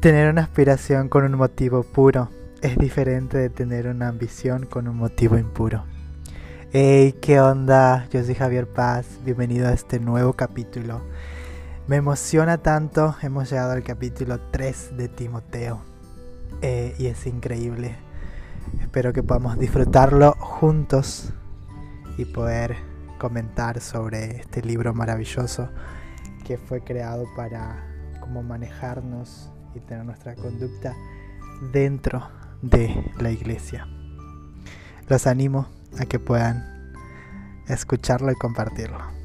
Tener una aspiración con un motivo puro es diferente de tener una ambición con un motivo impuro. Hey, ¿qué onda? Yo soy Javier Paz, bienvenido a este nuevo capítulo. Me emociona tanto, hemos llegado al capítulo 3 de Timoteo eh, y es increíble. Espero que podamos disfrutarlo juntos y poder comentar sobre este libro maravilloso que fue creado para cómo manejarnos y tener nuestra conducta dentro de la iglesia. Los animo a que puedan escucharlo y compartirlo.